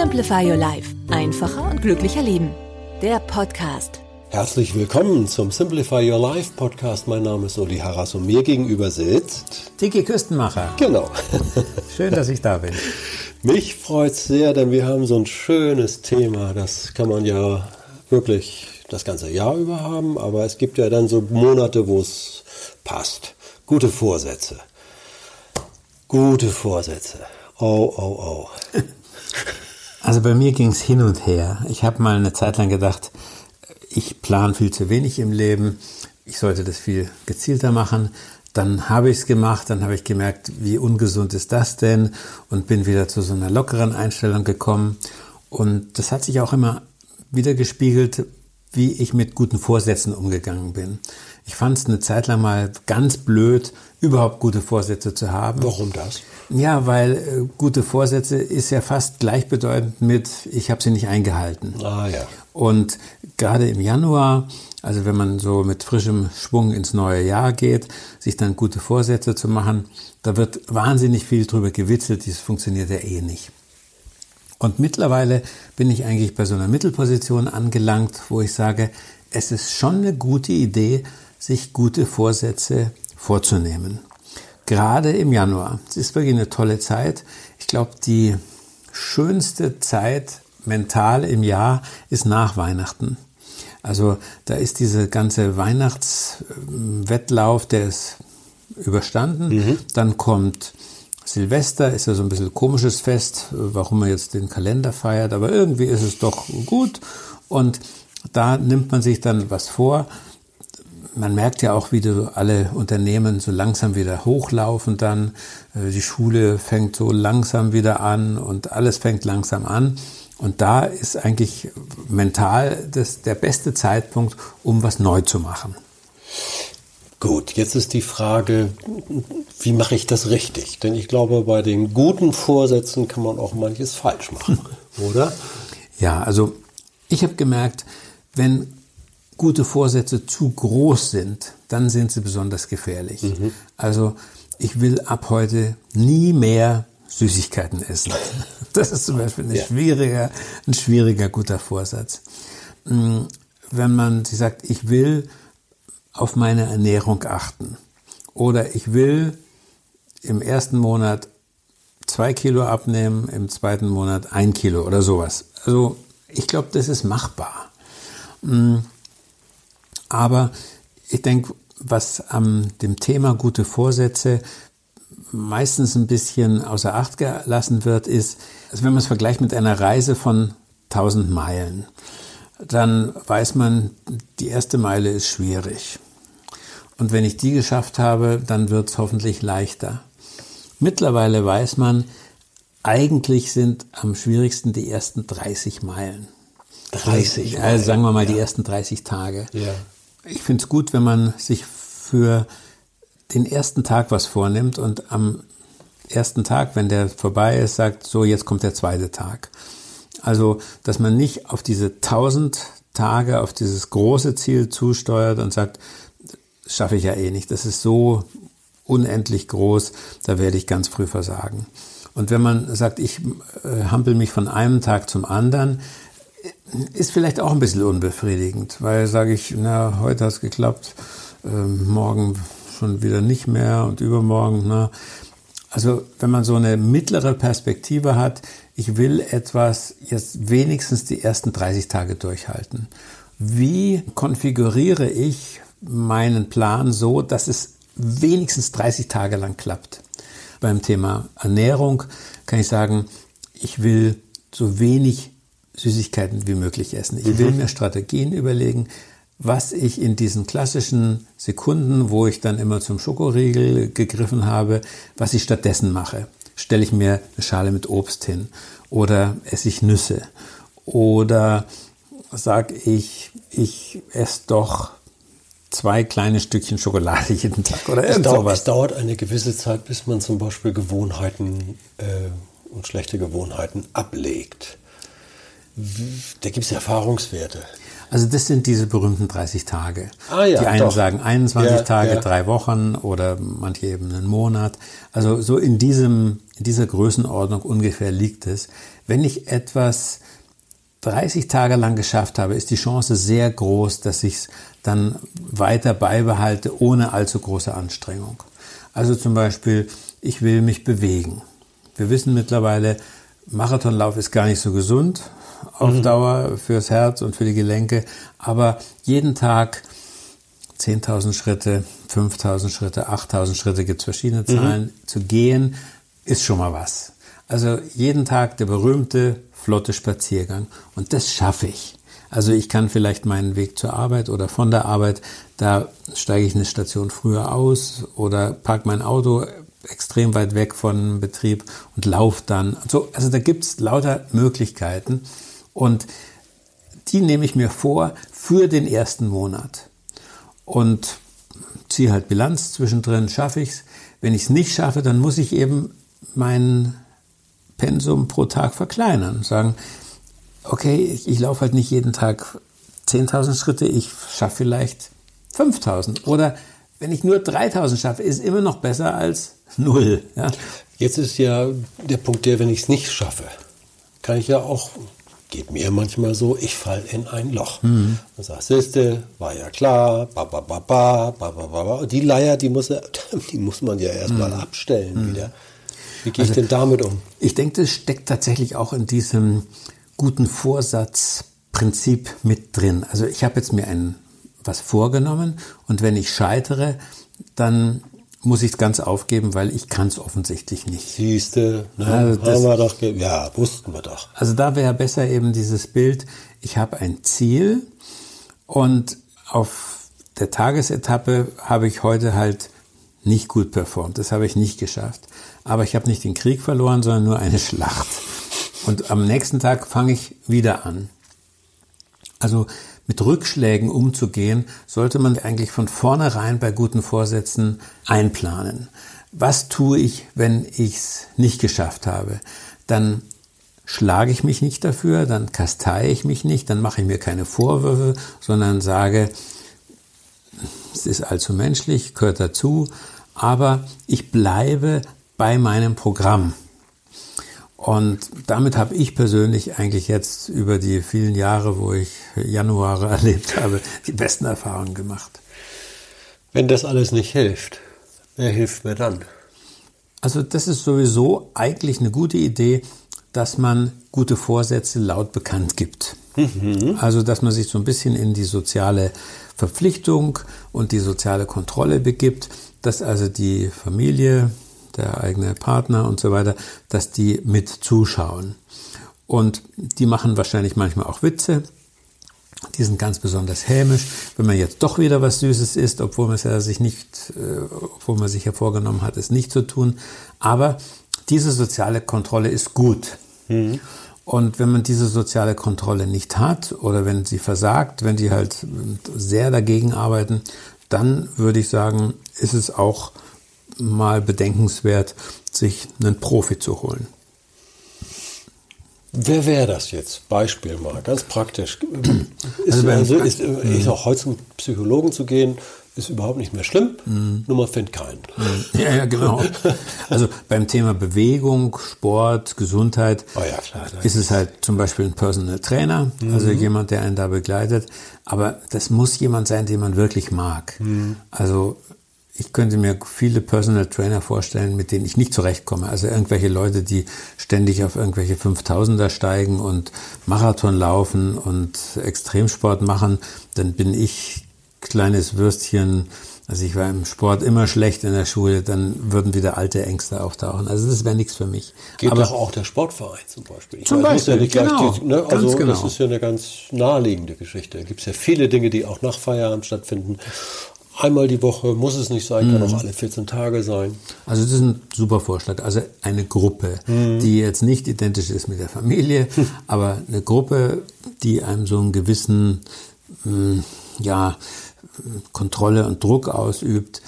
Simplify Your Life. Einfacher und glücklicher Leben. Der Podcast. Herzlich willkommen zum Simplify Your Life Podcast. Mein Name ist Uli Harras und mir gegenüber sitzt Tiki Küstenmacher. Genau. Schön, dass ich da bin. Mich freut sehr, denn wir haben so ein schönes Thema. Das kann man ja wirklich das ganze Jahr über haben, aber es gibt ja dann so Monate, wo es passt. Gute Vorsätze. Gute Vorsätze. Oh, oh, oh. Also bei mir ging es hin und her. Ich habe mal eine Zeit lang gedacht, ich plane viel zu wenig im Leben. Ich sollte das viel gezielter machen. Dann habe ich es gemacht, dann habe ich gemerkt, wie ungesund ist das denn und bin wieder zu so einer lockeren Einstellung gekommen. Und das hat sich auch immer wieder gespiegelt, wie ich mit guten Vorsätzen umgegangen bin. Ich fand es eine Zeit lang mal ganz blöd, überhaupt gute Vorsätze zu haben. Warum das? Ja, weil äh, gute Vorsätze ist ja fast gleichbedeutend mit, ich habe sie nicht eingehalten. Ah ja. Und gerade im Januar, also wenn man so mit frischem Schwung ins neue Jahr geht, sich dann gute Vorsätze zu machen, da wird wahnsinnig viel drüber gewitzelt, das funktioniert ja eh nicht. Und mittlerweile bin ich eigentlich bei so einer Mittelposition angelangt, wo ich sage, es ist schon eine gute Idee, sich gute Vorsätze vorzunehmen. Gerade im Januar. Es ist wirklich eine tolle Zeit. Ich glaube, die schönste Zeit mental im Jahr ist nach Weihnachten. Also da ist dieser ganze Weihnachtswettlauf, der ist überstanden. Mhm. Dann kommt Silvester, ist ja so ein bisschen komisches Fest, warum man jetzt den Kalender feiert, aber irgendwie ist es doch gut. Und da nimmt man sich dann was vor. Man merkt ja auch, wie du alle Unternehmen so langsam wieder hochlaufen dann. Äh, die Schule fängt so langsam wieder an und alles fängt langsam an. Und da ist eigentlich mental das, der beste Zeitpunkt, um was neu zu machen. Gut, jetzt ist die Frage, wie mache ich das richtig? Denn ich glaube, bei den guten Vorsätzen kann man auch manches falsch machen, oder? Ja, also ich habe gemerkt, wenn gute Vorsätze zu groß sind, dann sind sie besonders gefährlich. Mhm. Also ich will ab heute nie mehr Süßigkeiten essen. Das ist zum Beispiel ein, ja. schwieriger, ein schwieriger guter Vorsatz. Mm, wenn man sagt, ich will auf meine Ernährung achten oder ich will im ersten Monat zwei Kilo abnehmen, im zweiten Monat ein Kilo oder sowas. Also ich glaube, das ist machbar. Aber ich denke, was am dem Thema gute Vorsätze meistens ein bisschen außer Acht gelassen wird, ist, also wenn man es vergleicht mit einer Reise von 1000 Meilen, dann weiß man, die erste Meile ist schwierig. Und wenn ich die geschafft habe, dann wird es hoffentlich leichter. Mittlerweile weiß man, eigentlich sind am schwierigsten die ersten 30 Meilen. 30 Meilen. Also sagen wir mal ja. die ersten 30 Tage. Ja. Ich finde es gut, wenn man sich für den ersten Tag was vornimmt und am ersten Tag, wenn der vorbei ist, sagt, so, jetzt kommt der zweite Tag. Also, dass man nicht auf diese 1000 Tage, auf dieses große Ziel zusteuert und sagt, schaffe ich ja eh nicht. Das ist so unendlich groß, da werde ich ganz früh versagen. Und wenn man sagt, ich äh, hampel mich von einem Tag zum anderen, ist vielleicht auch ein bisschen unbefriedigend, weil sage ich, na, heute hat es geklappt, äh, morgen schon wieder nicht mehr und übermorgen. Ne? Also wenn man so eine mittlere Perspektive hat, ich will etwas jetzt wenigstens die ersten 30 Tage durchhalten. Wie konfiguriere ich meinen Plan so, dass es wenigstens 30 Tage lang klappt? Beim Thema Ernährung kann ich sagen, ich will so wenig Süßigkeiten wie möglich essen. Ich will mhm. mir Strategien überlegen, was ich in diesen klassischen Sekunden, wo ich dann immer zum Schokoriegel gegriffen habe, was ich stattdessen mache. stelle ich mir eine Schale mit Obst hin oder esse ich Nüsse oder sage ich, ich esse doch zwei kleine Stückchen Schokolade jeden Tag oder irgend es sowas. Es dauert eine gewisse Zeit, bis man zum Beispiel Gewohnheiten äh, und schlechte Gewohnheiten ablegt. Da gibt es Erfahrungswerte. Also das sind diese berühmten 30 Tage. Ah, ja, Die einen doch. sagen 21 ja, Tage, ja. drei Wochen oder manche eben einen Monat. Also so in diesem, in dieser Größenordnung ungefähr liegt es. Wenn ich etwas 30 Tage lang geschafft habe, ist die Chance sehr groß, dass ich es dann weiter beibehalte, ohne allzu große Anstrengung. Also zum Beispiel, ich will mich bewegen. Wir wissen mittlerweile, Marathonlauf ist gar nicht so gesund auf mhm. Dauer fürs Herz und für die Gelenke, aber jeden Tag 10.000 Schritte, 5.000 Schritte, 8.000 Schritte, gibt es verschiedene Zahlen, mhm. zu gehen, ist schon mal was. Also jeden Tag der berühmte flotte Spaziergang und das schaffe ich. Also ich kann vielleicht meinen Weg zur Arbeit oder von der Arbeit, da steige ich eine Station früher aus oder parke mein Auto extrem weit weg von Betrieb und laufe dann. So, also da gibt es lauter Möglichkeiten und die nehme ich mir vor für den ersten Monat und ziehe halt Bilanz zwischendrin, schaffe ich es. Wenn ich es nicht schaffe, dann muss ich eben mein Pensum pro Tag verkleinern. Sagen, okay, ich, ich laufe halt nicht jeden Tag 10.000 Schritte, ich schaffe vielleicht 5.000. Oder wenn ich nur 3.000 schaffe, ist immer noch besser als null. Ja? Jetzt ist ja der Punkt der, wenn ich es nicht schaffe, kann ich ja auch, geht mir manchmal so, ich falle in ein Loch. Mhm. Und sagst, siehste, war ja klar, ba, ba, ba, ba, ba, ba, ba. Und die Leier, die muss, die muss man ja erstmal mhm. abstellen mhm. wieder. Wie gehe ich also, denn damit um? Ich denke, das steckt tatsächlich auch in diesem guten Vorsatzprinzip mit drin. Also ich habe jetzt mir ein was vorgenommen und wenn ich scheitere, dann muss ich es ganz aufgeben, weil ich kann es offensichtlich nicht. Siehste, ne, also das, haben wir doch, ja, wussten wir doch. Also da wäre besser eben dieses Bild, ich habe ein Ziel und auf der Tagesetappe habe ich heute halt nicht gut performt. Das habe ich nicht geschafft. Aber ich habe nicht den Krieg verloren, sondern nur eine Schlacht. Und am nächsten Tag fange ich wieder an. Also mit Rückschlägen umzugehen, sollte man eigentlich von vornherein bei guten Vorsätzen einplanen. Was tue ich, wenn ich es nicht geschafft habe? Dann schlage ich mich nicht dafür, dann kastei ich mich nicht, dann mache ich mir keine Vorwürfe, sondern sage, es ist allzu menschlich, gehört dazu, aber ich bleibe bei meinem Programm. Und damit habe ich persönlich eigentlich jetzt über die vielen Jahre, wo ich Januare erlebt habe, die besten Erfahrungen gemacht. Wenn das alles nicht hilft, wer hilft mir dann? Also das ist sowieso eigentlich eine gute Idee, dass man gute Vorsätze laut bekannt gibt. Mhm. Also dass man sich so ein bisschen in die soziale Verpflichtung und die soziale Kontrolle begibt, dass also die Familie, der eigene Partner und so weiter, dass die mit zuschauen. Und die machen wahrscheinlich manchmal auch Witze. Die sind ganz besonders hämisch, wenn man jetzt doch wieder was Süßes isst, obwohl man es ja sich nicht, äh, obwohl man sich ja vorgenommen hat, es nicht zu tun. Aber diese soziale Kontrolle ist gut. Mhm. Und wenn man diese soziale Kontrolle nicht hat oder wenn sie versagt, wenn die halt sehr dagegen arbeiten, dann würde ich sagen, ist es auch mal bedenkenswert, sich einen Profi zu holen. Wer wäre das jetzt? Beispiel mal, ganz praktisch. Ist, also, also ist, ist auch heute zum Psychologen zu gehen, ist überhaupt nicht mehr schlimm, mhm. nur man findet keinen. Mhm. Ja, ja, genau. Also beim Thema Bewegung, Sport, Gesundheit oh ja, klar, ist es halt zum Beispiel ein Personal Trainer, mhm. also jemand, der einen da begleitet. Aber das muss jemand sein, den man wirklich mag. Mhm. Also ich könnte mir viele Personal Trainer vorstellen, mit denen ich nicht zurechtkomme. Also irgendwelche Leute, die ständig auf irgendwelche 5000er steigen und Marathon laufen und Extremsport machen, dann bin ich kleines Würstchen. Also ich war im Sport immer schlecht in der Schule, dann würden wieder alte Ängste auftauchen. Also das wäre nichts für mich. Geht Aber doch auch der Sportverein zum Beispiel. Ich zum meine, Beispiel, ja genau. Die, ne? Also genau. das ist ja eine ganz naheliegende Geschichte. Da gibt es ja viele Dinge, die auch nach Feierabend stattfinden. Einmal die Woche, muss es nicht sein, kann auch alle 14 Tage sein. Also das ist ein super Vorschlag. Also eine Gruppe, die jetzt nicht identisch ist mit der Familie, aber eine Gruppe, die einem so einen gewissen mh, ja, Kontrolle und Druck ausübt.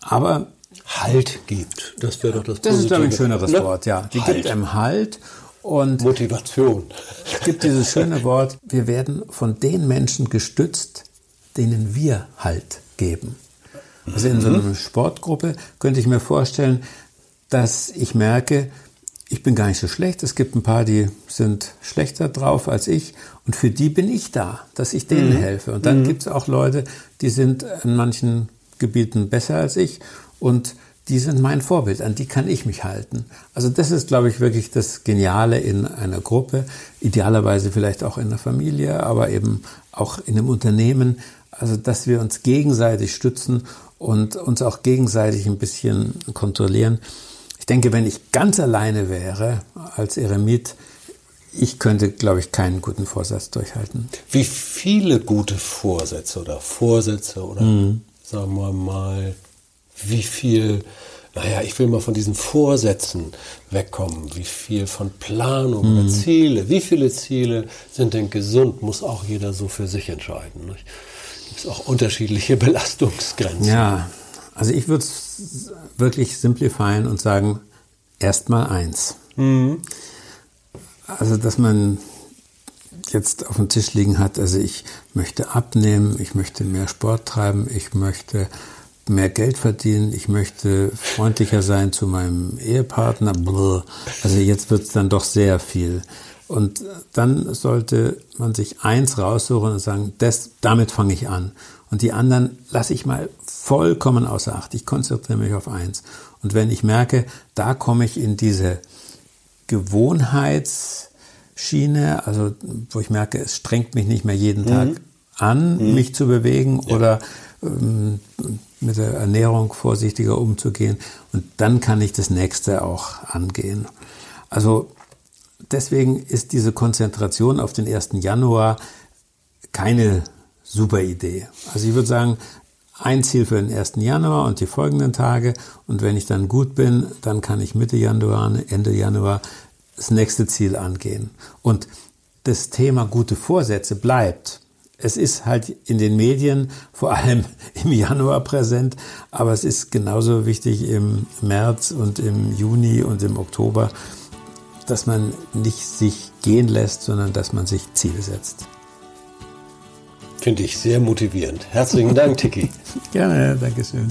Aber Halt gibt. Das wäre doch das das ist, glaube ich, ein schöneres Ne? Wort, ja. Die Halt. gibt einem Halt und Motivation. es gibt dieses schöne Wort, wir werden von den Menschen gestützt, denen wir Halt geben. Also in so einer Sportgruppe könnte ich mir vorstellen, dass ich merke, ich bin gar nicht so schlecht. Es gibt ein paar, die sind schlechter drauf als ich. Und für die bin ich da, dass ich denen helfe. Und dann gibt es auch Leute, die sind in manchen Gebieten besser als ich. Und die sind mein Vorbild, an die kann ich mich halten. Also das ist, glaube ich, wirklich das Geniale in einer Gruppe, idealerweise vielleicht auch in der Familie, aber eben auch in einem Unternehmen. Also dass wir uns gegenseitig stützen und uns auch gegenseitig ein bisschen kontrollieren. Ich denke, wenn ich ganz alleine wäre als Eremit, ich könnte, glaube ich, keinen guten Vorsatz durchhalten. Wie viele gute Vorsätze oder Vorsätze oder Mhm. sagen wir mal, wie viel, naja, ich will mal von diesen Vorsätzen wegkommen, wie viel von Planung Mhm. oder Ziele, wie viele Ziele sind denn gesund, muss auch jeder so für sich entscheiden. Nicht? Gibt es auch unterschiedliche Belastungsgrenzen. Ja, also ich würde es wirklich simplifieren und sagen, erstmal eins. Also, dass man jetzt auf dem Tisch liegen hat, also ich möchte abnehmen, ich möchte mehr Sport treiben, ich möchte mehr Geld verdienen, ich möchte freundlicher sein zu meinem Ehepartner. Also jetzt wird es dann doch sehr viel. Und dann sollte man sich eins raussuchen und sagen, das, damit fange ich an. Und die anderen lasse ich mal vollkommen außer Acht. Ich konzentriere mich auf eins. Und wenn ich merke, da komme ich in diese Gewohnheitsschiene, also wo ich merke, es strengt mich nicht mehr jeden Tag an, mich zu bewegen oder ähm, mit der Ernährung vorsichtiger umzugehen. Und dann kann ich das nächste auch angehen. Also deswegen ist diese Konzentration auf den 1. Januar keine super Idee. Also ich würde sagen, ein Ziel für den 1. Januar und die folgenden Tage. Und wenn ich dann gut bin, dann kann ich Mitte Januar, Ende Januar das nächste Ziel angehen. Und das Thema gute Vorsätze bleibt. Es ist halt in den Medien vor allem im Januar präsent, aber es ist genauso wichtig im März und im Juni und im Oktober, dass man nicht sich gehen lässt, sondern dass man sich Ziele setzt. Finde ich sehr motivierend. Herzlichen Dank, Tiki. Gerne, Dankeschön.